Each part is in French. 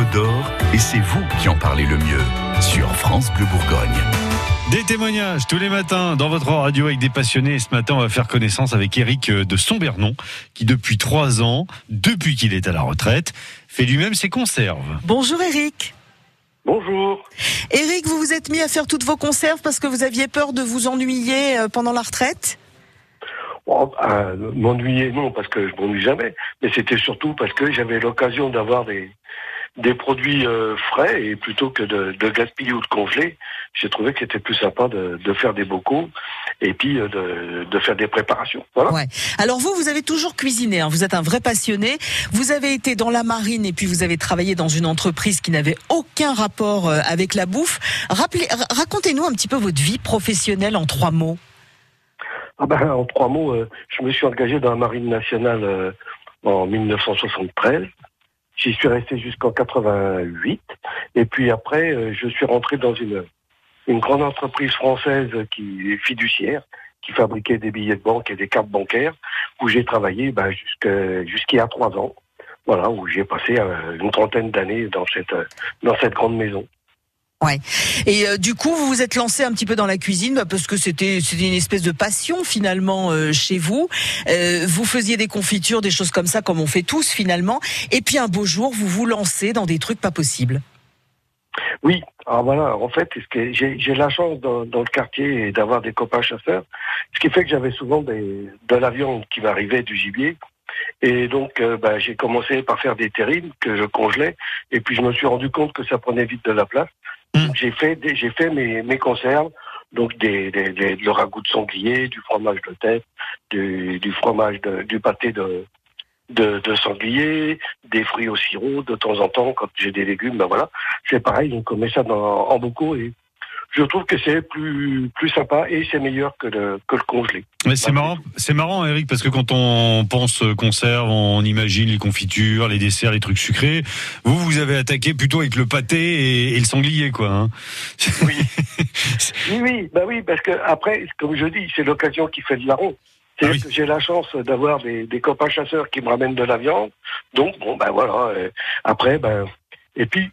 Côte d'Or et c'est vous qui en parlez le mieux sur France Bleu Bourgogne. Des témoignages tous les matins dans votre radio avec des passionnés. Et ce matin, on va faire connaissance avec Eric euh, de Sombernon, qui depuis trois ans, depuis qu'il est à la retraite, fait lui-même ses conserves. Bonjour Eric. Bonjour. Eric, vous vous êtes mis à faire toutes vos conserves parce que vous aviez peur de vous ennuyer euh, pendant la retraite? Oh, euh, m'ennuyer, non, parce que je m'ennuie jamais. Mais c'était surtout parce que j'avais l'occasion d'avoir des, des produits euh, frais et plutôt que de, de gaspiller ou de congeler, j'ai trouvé que c'était plus sympa de, de, faire des bocaux et puis euh, de, de, faire des préparations. Voilà. Ouais. Alors vous, vous avez toujours cuisiné, hein. vous êtes un vrai passionné. Vous avez été dans la marine et puis vous avez travaillé dans une entreprise qui n'avait aucun rapport euh, avec la bouffe. Racontez-nous un petit peu votre vie professionnelle en trois mots. Ah ben, en trois mots, euh, je me suis engagé dans la marine nationale euh, en 1973. J'y suis resté jusqu'en 88. Et puis après, euh, je suis rentré dans une, une grande entreprise française qui est fiduciaire, qui fabriquait des billets de banque et des cartes bancaires, où j'ai travaillé ben, jusqu'il y a trois ans. Voilà, où j'ai passé une trentaine d'années dans cette, dans cette grande maison. Ouais. Et euh, du coup, vous vous êtes lancé un petit peu dans la cuisine bah, parce que c'était c'était une espèce de passion finalement euh, chez vous. Euh, vous faisiez des confitures, des choses comme ça, comme on fait tous finalement. Et puis un beau jour, vous vous lancez dans des trucs pas possibles. Oui. Alors voilà. En fait, j'ai la chance dans, le quartier d'avoir des copains chasseurs, ce qui fait que j'avais souvent de la viande qui m'arrivait du gibier. Et donc, bah, j'ai commencé par faire des terrines que je congelais. Et puis, je me suis rendu compte que ça prenait vite de la place. Mm. J'ai fait, j'ai fait mes, mes conserves, donc des, des, des, le ragoût de sanglier, du fromage de tête, du, du fromage, de, du pâté de, de, de, sanglier, des fruits au sirop de temps en temps quand j'ai des légumes, ben voilà, c'est pareil, on met ça dans, en bocaux et je trouve que c'est plus plus sympa et c'est meilleur que le que le congelé. Mais c'est marrant, c'est marrant Eric parce que quand on pense conserve, on imagine les confitures, les desserts, les trucs sucrés. Vous vous avez attaqué plutôt avec le pâté et, le sanglier quoi. Hein oui. oui oui, bah oui parce que après comme je dis, c'est l'occasion qui fait le larron. Ah oui. J'ai la chance d'avoir des, des, copains chasseurs qui me ramènent de la viande. Donc bon ben voilà. Euh, après ben et puis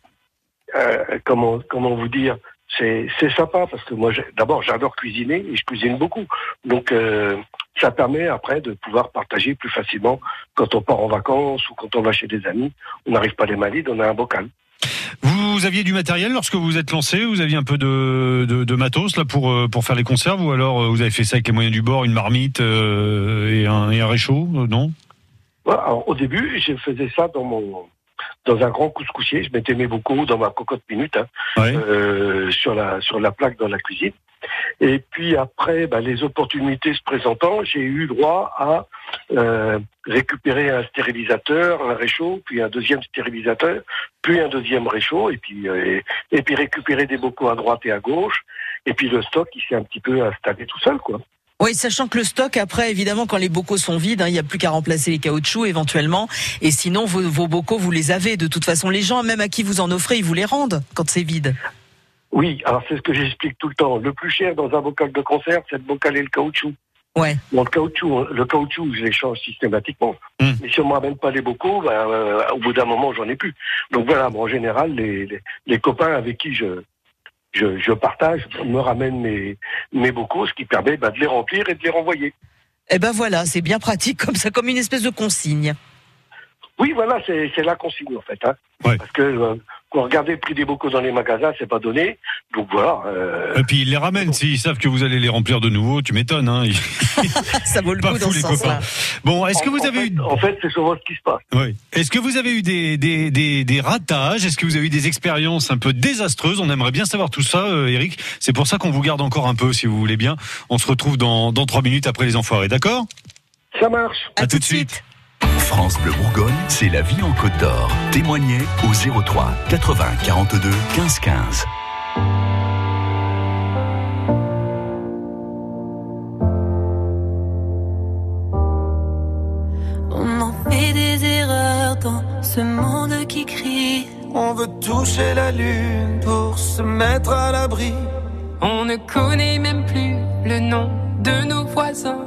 euh, comment comment vous dire c'est sympa parce que moi, d'abord, j'adore cuisiner et je cuisine beaucoup. Donc, euh, ça permet après de pouvoir partager plus facilement quand on part en vacances ou quand on va chez des amis. On n'arrive pas les malides, on a un bocal. Vous aviez du matériel lorsque vous vous êtes lancé Vous aviez un peu de, de, de, matos là pour euh, pour faire les conserves ou alors euh, vous avez fait ça avec les moyens du bord, une marmite euh, et, un, et un réchaud, non? Alors, Au début, je faisais ça dans mon dans un grand couscoussier. Je mettais mes bocaux dans ma cocotte minute hein, euh, sur la sur la plaque dans la cuisine. Et puis après, bah, les opportunités se présentant, j'ai eu droit à euh, récupérer un stérilisateur, un réchaud, puis un deuxième stérilisateur, puis un deuxième réchaud, et puis euh, et, et puis récupérer des bocaux à droite et à gauche. Et puis le stock, il s'est un petit peu installé tout seul, quoi. Oui, sachant que le stock, après, évidemment, quand les bocaux sont vides, hein, il n'y a plus qu'à remplacer les caoutchoucs éventuellement. Et sinon, vos, vos, bocaux, vous les avez. De toute façon, les gens, même à qui vous en offrez, ils vous les rendent quand c'est vide. Oui, alors c'est ce que j'explique tout le temps. Le plus cher dans un bocal de conserve, c'est le bocal et le caoutchouc. Ouais. Bon, le caoutchouc, le caoutchouc, je l'échange systématiquement. Mmh. Mais si on ne me ramène pas les bocaux, ben, euh, au bout d'un moment, j'en ai plus. Donc voilà, bon, en général, les, les, les copains avec qui je, je, je, partage, me ramène mes, mes bocaux, ce qui permet bah, de les remplir et de les renvoyer. Eh ben voilà, c'est bien pratique comme ça, comme une espèce de consigne. Oui, voilà, c'est la consigne en fait. Hein. Ouais. Parce que euh, quand regardez le prix des bocaux dans les magasins, c'est pas donné. Donc voilà. Euh... Et puis ils les ramènent. S'ils savent que vous allez les remplir de nouveau, tu m'étonnes. Hein. Ça vaut le coup dans les copains. Bon, est-ce que vous en avez fait, eu... En fait, c'est souvent ce qui se passe. Oui. Est-ce que vous avez eu des, des, des, des ratages? Est-ce que vous avez eu des expériences un peu désastreuses? On aimerait bien savoir tout ça, euh, Eric. C'est pour ça qu'on vous garde encore un peu, si vous voulez bien. On se retrouve dans, dans trois minutes après les enfoirés, d'accord? Ça marche. À, à tout de suite. suite. France Bleu Bourgogne, c'est la vie en Côte d'Or. Témoignez au 03 80 42 15 15. On en fait des erreurs dans ce monde qui crie. On veut toucher la lune pour se mettre à l'abri. On ne connaît même plus le nom de nos voisins.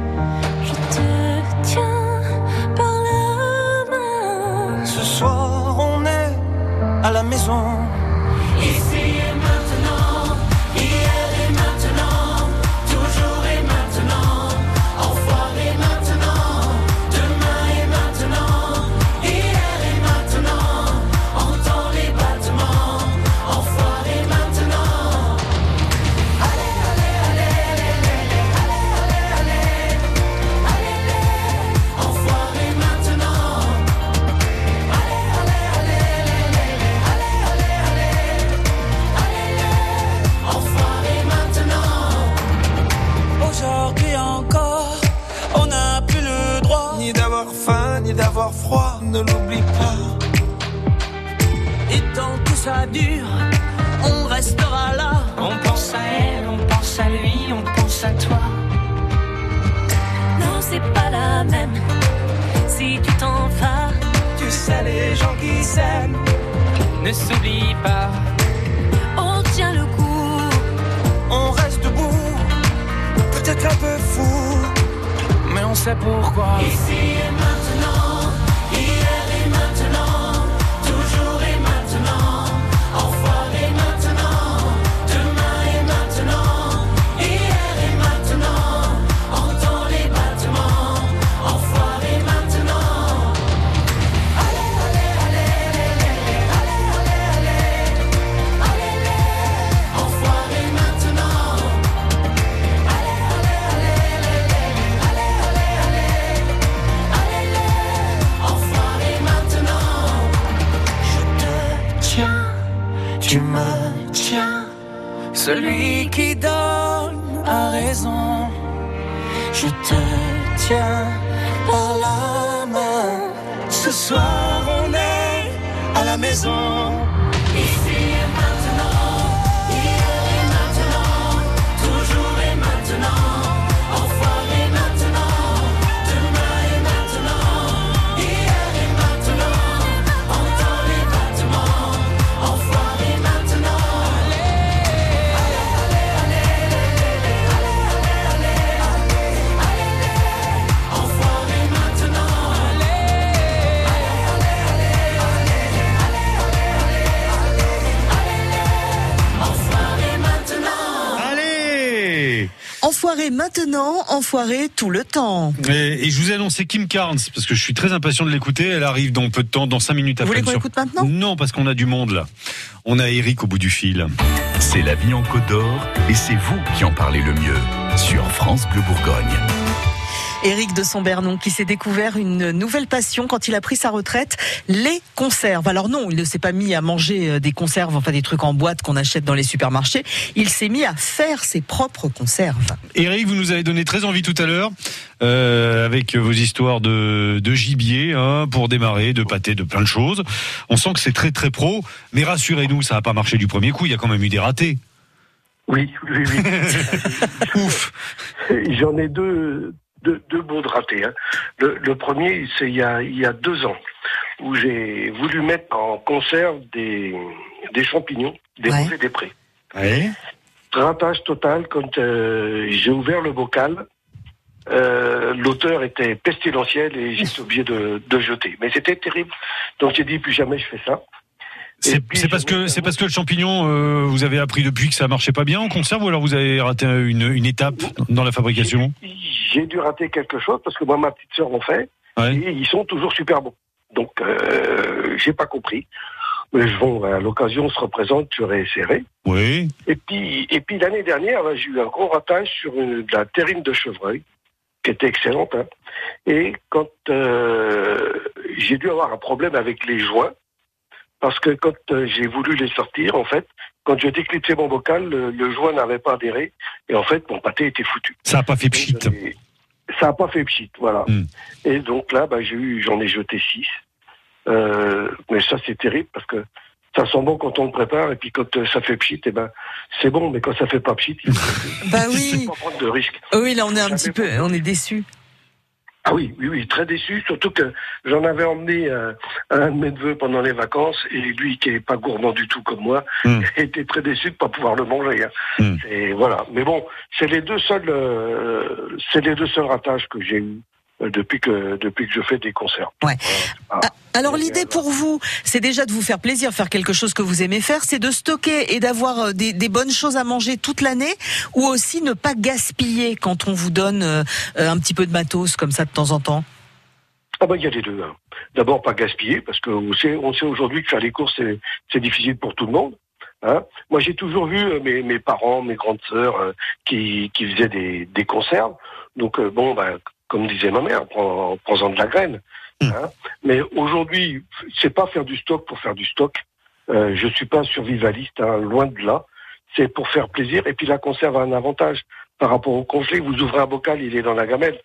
À la maison. Ça dure, on restera là. On pense à elle, on pense à lui, on pense à toi. Non, c'est pas la même. Si tu t'en vas, Tu sais, les gens qui s'aiment. Ne s'oublie pas, on tient le coup. On reste debout, peut-être un peu fou. mais on sait pourquoi. Ici et Ce soir, on est à la maison. Enfoiré maintenant, enfoiré tout le temps. et, et je vous ai annoncé Kim Carnes parce que je suis très impatient de l'écouter. Elle arrive dans peu de temps, dans 5 minutes Vous après. voulez qu'on sur- écoute maintenant Non, parce qu'on a du monde là. On a Eric au bout du fil. C'est la vie en Côte d'Or et c'est vous qui en parlez le mieux sur France Bleu Bourgogne. Éric de Sombernon qui s'est découvert une nouvelle passion quand il a pris sa retraite, les conserves. Alors non, il ne s'est pas mis à manger euh, des conserves, enfin des trucs en boîte qu'on achète dans les supermarchés. Il s'est mis à faire ses propres conserves. Eric, vous nous avez donné très envie tout à l'heure euh, avec vos histoires de, de gibier hein, pour démarrer, de pâté, de plein de choses. On sent que c'est très très pro, mais rassurez-nous, ça n'a pas marché du premier coup. Il y a quand même eu des ratés. Oui, oui, oui. Ouf. J'en ai deux, deux, deux bons ratés. hein. Le, le premier, c'est il y a, il y a deux ans, où j'ai voulu mettre en conserve des, des champignons, des Ouais. des prés. Ouais. Ratage total quand euh, j'ai ouvert le bocal. Euh, L'auteur était pestilentiel et j'étais obligé de, de jeter. Mais c'était terrible. Donc j'ai dit plus jamais je fais ça. C'est parce que c'est parce que le champignon, euh, vous avez appris depuis que ça marchait pas bien en conserve, ou alors vous avez raté une, une étape dans la fabrication? J'ai dû rater quelque chose parce que moi ma petite sœur en fait Ouais. et ils sont toujours super bons. Donc euh, j'ai pas compris. Mais je bon, à l'occasion se représente, je réessayerai. Oui. Et puis, et puis l'année dernière, là, j'ai eu un gros ratage sur une, de la terrine de chevreuil, qui était excellente. hein. Et quand euh, j'ai dû avoir un problème avec les joints, parce que quand euh, j'ai voulu les sortir, en fait, quand je déclipsais mon bocal, le, le joint n'avait pas adhéré, et en fait, mon pâté était foutu. Ça a pas fait pchit. Ça n'a pas fait pchit, voilà. Hmm. Et donc là, bah, j'ai eu, j'en ai jeté six. Euh, mais ça, c'est terrible parce que ça sent bon quand on le prépare, et puis quand euh, ça fait pchit, eh ben, c'est bon, mais quand ça fait pas pchit, il faut Bah oui. pas prendre de risques. Oui, là on est un Jamais petit peu, on est déçu. Ah oui, oui, oui, très déçu, surtout que j'en avais emmené euh, un de mes neveux pendant les vacances, et lui, qui est pas gourmand du tout comme moi, Hmm. était très déçu de pas pouvoir le manger. hein. Hmm. Et voilà. Mais bon, c'est les deux seuls, euh, c'est les deux seuls ratages que j'ai eu euh, depuis que depuis que je fais des concerts. Ouais. Voilà. Ah, Alors Et, l'idée euh, pour vous, c'est déjà de vous faire plaisir, faire quelque chose que vous aimez faire, c'est de stocker et d'avoir euh, des, des bonnes choses à manger toute l'année, ou aussi ne pas gaspiller quand on vous donne euh, euh, un petit peu de matos comme ça de temps en temps? Ah bah il y a les deux. hein. D'abord pas gaspiller parce qu'on sait on sait aujourd'hui que faire les courses c'est c'est difficile pour tout le monde. Hein. Moi j'ai toujours vu euh, mes, mes parents, mes grandes sœurs euh, qui, qui faisaient des, des conserves. Donc euh, bon bah comme disait ma mère, prends- prends-en de la graine. Hein. Mais aujourd'hui c'est pas faire du stock pour faire du stock. Euh, je suis pas survivaliste, hein, loin de là. C'est pour faire plaisir. Et puis la conserve a un avantage par rapport au congelé. Vous ouvrez un bocal, il est dans la gamelle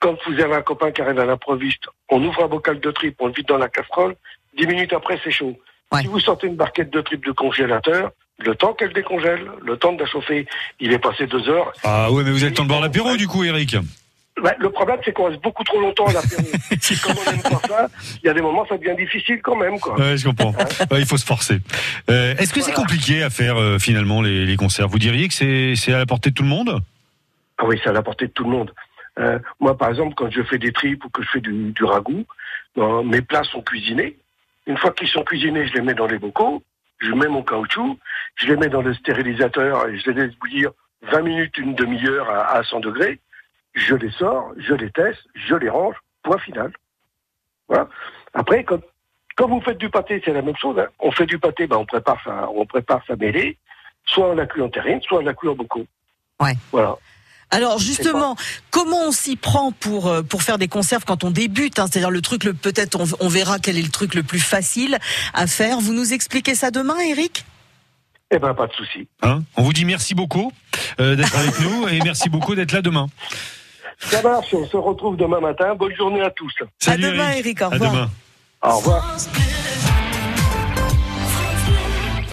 quand vous avez un copain qui arrive à l'improviste, on ouvre un bocal de tripes, on le vide dans la casserole, dix minutes après c'est chaud. Ouais. Si vous sortez une barquette de tripes de congélateur, le temps qu'elle décongèle, le temps de la chauffer, il est passé deux heures. Ah ouais, mais vous êtes le temps de boire l'apéro du coup, Eric. Bah, le problème c'est qu'on reste beaucoup trop longtemps à l'apéro. Comme on n'aime pas ça, il y a des moments ça devient difficile quand même. Quoi. Ouais, je comprends. Ouais, il faut se forcer. Euh, Est-ce que c'est compliqué à faire euh, finalement les, les concerts? Vous diriez que c'est c'est à la portée de tout le monde? Ah oui, c'est à la portée de tout le monde. Euh, moi, par exemple, quand je fais des tripes ou que je fais du, du ragoût, ben, mes plats sont cuisinés. Une fois qu'ils sont cuisinés, je les mets dans les bocaux, je mets mon caoutchouc, je les mets dans le stérilisateur et je les laisse bouillir 20 minutes, une demi-heure à, à 100 degrés. Je les sors, je les teste, je les range, point final. Voilà. Après, quand, quand vous faites du pâté, c'est la même chose. hein. On fait du pâté, ben, on prépare sa, on prépare sa mêlée. Soit on la cuit en terrine, soit on la cuit en bocaux. Ouais. Voilà. Alors justement, comment on s'y prend pour euh, pour faire des conserves quand on débute hein, C'est-à-dire le truc, le peut-être on, on verra quel est le truc le plus facile à faire. Vous nous expliquez ça demain, Eric Eh ben, pas de souci. Hein? On vous dit merci beaucoup euh, d'être avec nous et merci beaucoup d'être là demain. Ça marche, on se retrouve demain matin. Bonne journée à tous. Salut, à demain, Eric. Au À revoir. demain. Au revoir.